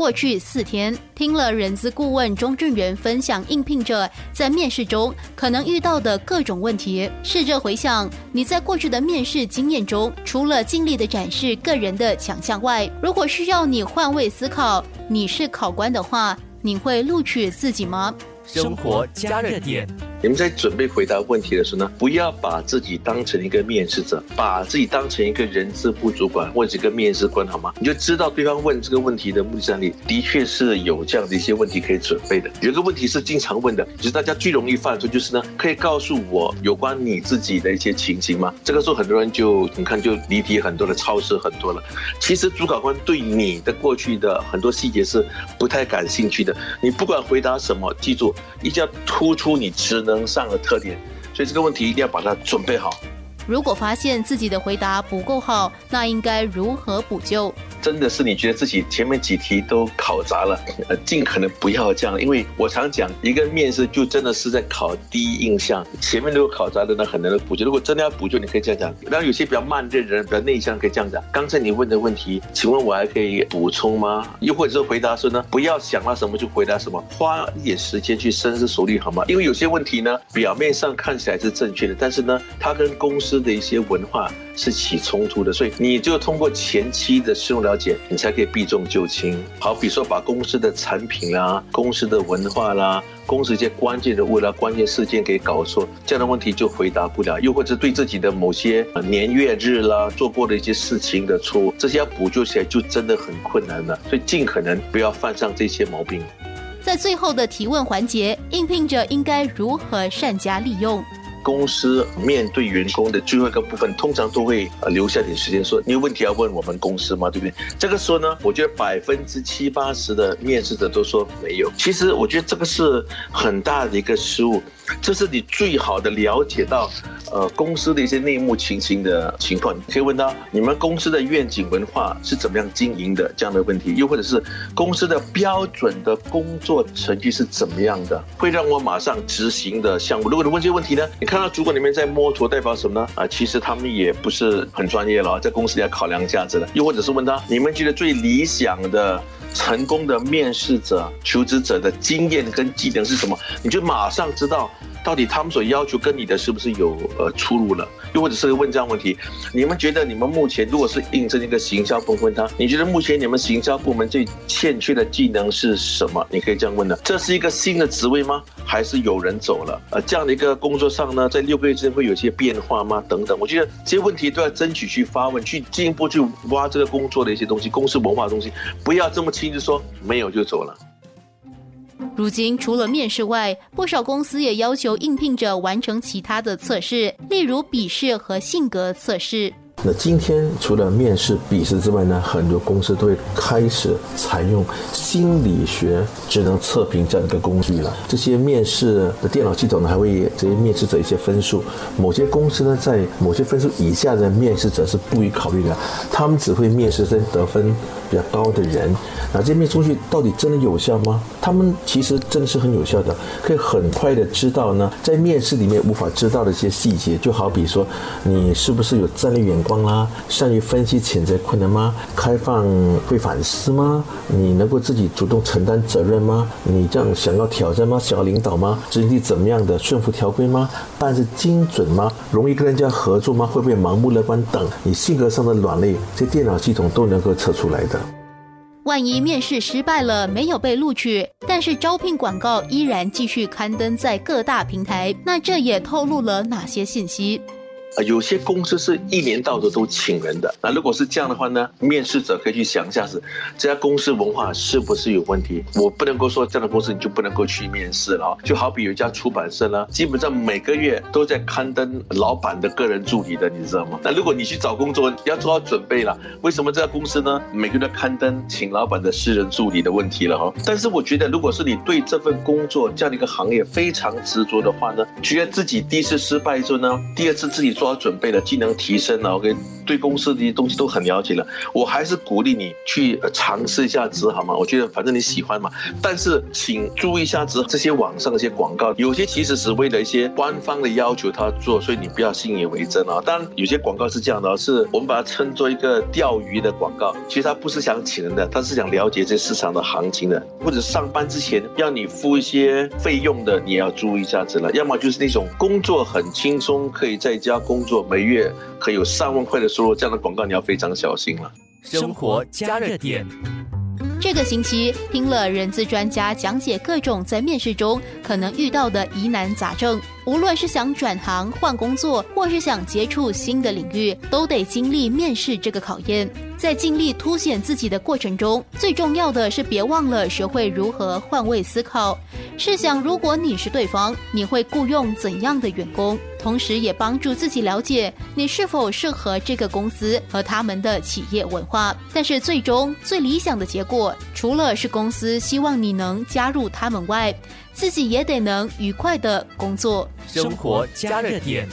过去四天，听了人资顾问钟正元分享应聘者在面试中可能遇到的各种问题，试着回想你在过去的面试经验中，除了尽力的展示个人的强项外，如果需要你换位思考，你是考官的话，你会录取自己吗？生活加热点。你们在准备回答问题的时候呢，不要把自己当成一个面试者，把自己当成一个人事部主管或者一个面试官，好吗？你就知道对方问这个问题的目的在哪里，的确是有这样的一些问题可以准备的。有一个问题是经常问的，就是大家最容易犯错，就是呢，可以告诉我有关你自己的一些情形吗？这个时候很多人就你看就离题很多了，超时很多了。其实主考官对你的过去的很多细节是不太感兴趣的。你不管回答什么，记住一定要突出你职能上的特点，所以这个问题一定要把它准备好。如果发现自己的回答不够好，那应该如何补救？真的是你觉得自己前面几题都考砸了，呃，尽可能不要这样，因为我常讲，一个面试就真的是在考第一印象，前面如果考砸了，那很难的补救。如果真的要补救，你可以这样讲。然后有些比较慢热的人，比较内向，可以这样讲。刚才你问的问题，请问我还可以补充吗？又或者是回答说呢，不要想到什么就回答什么，花一点时间去深思熟虑，好吗？因为有些问题呢，表面上看起来是正确的，但是呢，它跟公司的一些文化是起冲突的，所以你就通过前期的深入了解，你才可以避重就轻。好比说，把公司的产品啦、公司的文化啦、公司一些关键的物啦、关键事件给搞错，这样的问题就回答不了。又或者对自己的某些年月日啦、做过的一些事情的错误，这些要补救起来就真的很困难了。所以尽可能不要犯上这些毛病。在最后的提问环节，应聘者应该如何善加利用？公司面对员工的最后一个部分，通常都会留下点时间说，你有问题要问我们公司吗？对不对？这个时候呢，我觉得百分之七八十的面试者都说没有。其实我觉得这个是很大的一个失误，这是你最好的了解到呃公司的一些内幕情形的情况。你可以问到你们公司的愿景文化是怎么样经营的这样的问题，又或者是公司的标准的工作成绩是怎么样的，会让我马上执行的项目。如果你问这些问题呢，你看那主管里面在摸头，代表什么呢？啊，其实他们也不是很专业了，在公司里要考量价值的。又或者是问他，你们觉得最理想的、成功的面试者、求职者的经验跟技能是什么？你就马上知道。到底他们所要求跟你的是不是有呃出入了？又或者是问这样问题，你们觉得你们目前如果是应征一个行销部门，他你觉得目前你们行销部门最欠缺的技能是什么？你可以这样问的。这是一个新的职位吗？还是有人走了？呃，这样的一个工作上呢，在六个月之间会有些变化吗？等等，我觉得这些问题都要争取去发问，去进一步去挖这个工作的一些东西，公司文化的东西，不要这么轻易说没有就走了。如今，除了面试外，不少公司也要求应聘者完成其他的测试，例如笔试和性格测试。那今天除了面试、笔试之外呢，很多公司都会开始采用心理学智能测评这样一个工具了。这些面试的电脑系统呢，还会给这些面试者一些分数。某些公司呢，在某些分数以下的面试者是不予考虑的，他们只会面试生得分比较高的人。那这面试工具到底真的有效吗？他们其实真的是很有效的，可以很快的知道呢，在面试里面无法知道的一些细节，就好比说，你是不是有战略眼光啦，善于分析潜在困难吗？开放会反思吗？你能够自己主动承担责任吗？你这样想要挑战吗？想要领导吗？执行力怎么样的？顺服条规吗？办事精准吗？容易跟人家合作吗？会不会盲目乐观等？你性格上的软肋，这电脑系统都能够测出来的。万一面试失败了，没有被录取，但是招聘广告依然继续刊登在各大平台，那这也透露了哪些信息？啊，有些公司是一年到头都请人的。那如果是这样的话呢？面试者可以去想一下，是这家公司文化是不是有问题？我不能够说这样的公司你就不能够去面试了。就好比有一家出版社呢，基本上每个月都在刊登老板的个人助理的，你知道吗？那如果你去找工作，要做好准备了。为什么这家公司呢？每个月刊登请老板的私人助理的问题了哈？但是我觉得，如果是你对这份工作这样的一个行业非常执着的话呢，觉得自己第一次失败之后呢，第二次自己。做好准备了，技能提升了，OK，对公司的东西都很了解了，我还是鼓励你去尝试一下子，好吗？我觉得反正你喜欢嘛。但是请注意一下子，这些网上的一些广告，有些其实是为了一些官方的要求他做，所以你不要信以为真啊。当然，有些广告是这样的，是我们把它称作一个钓鱼的广告，其实他不是想请人的，他是想了解这市场的行情的，或者上班之前要你付一些费用的，你要注意一下子了。要么就是那种工作很轻松，可以在家工作，每月可以有上万块的收入，这样的广告你要非常小心了。生活加热点。这个星期听了人资专家讲解各种在面试中可能遇到的疑难杂症，无论是想转行换工作，或是想接触新的领域，都得经历面试这个考验。在尽力凸显自己的过程中，最重要的是别忘了学会如何换位思考。试想，如果你是对方，你会雇佣怎样的员工？同时也帮助自己了解你是否适合这个公司和他们的企业文化。但是，最终最理想的结果，除了是公司希望你能加入他们外，自己也得能愉快的工作。生活加热点。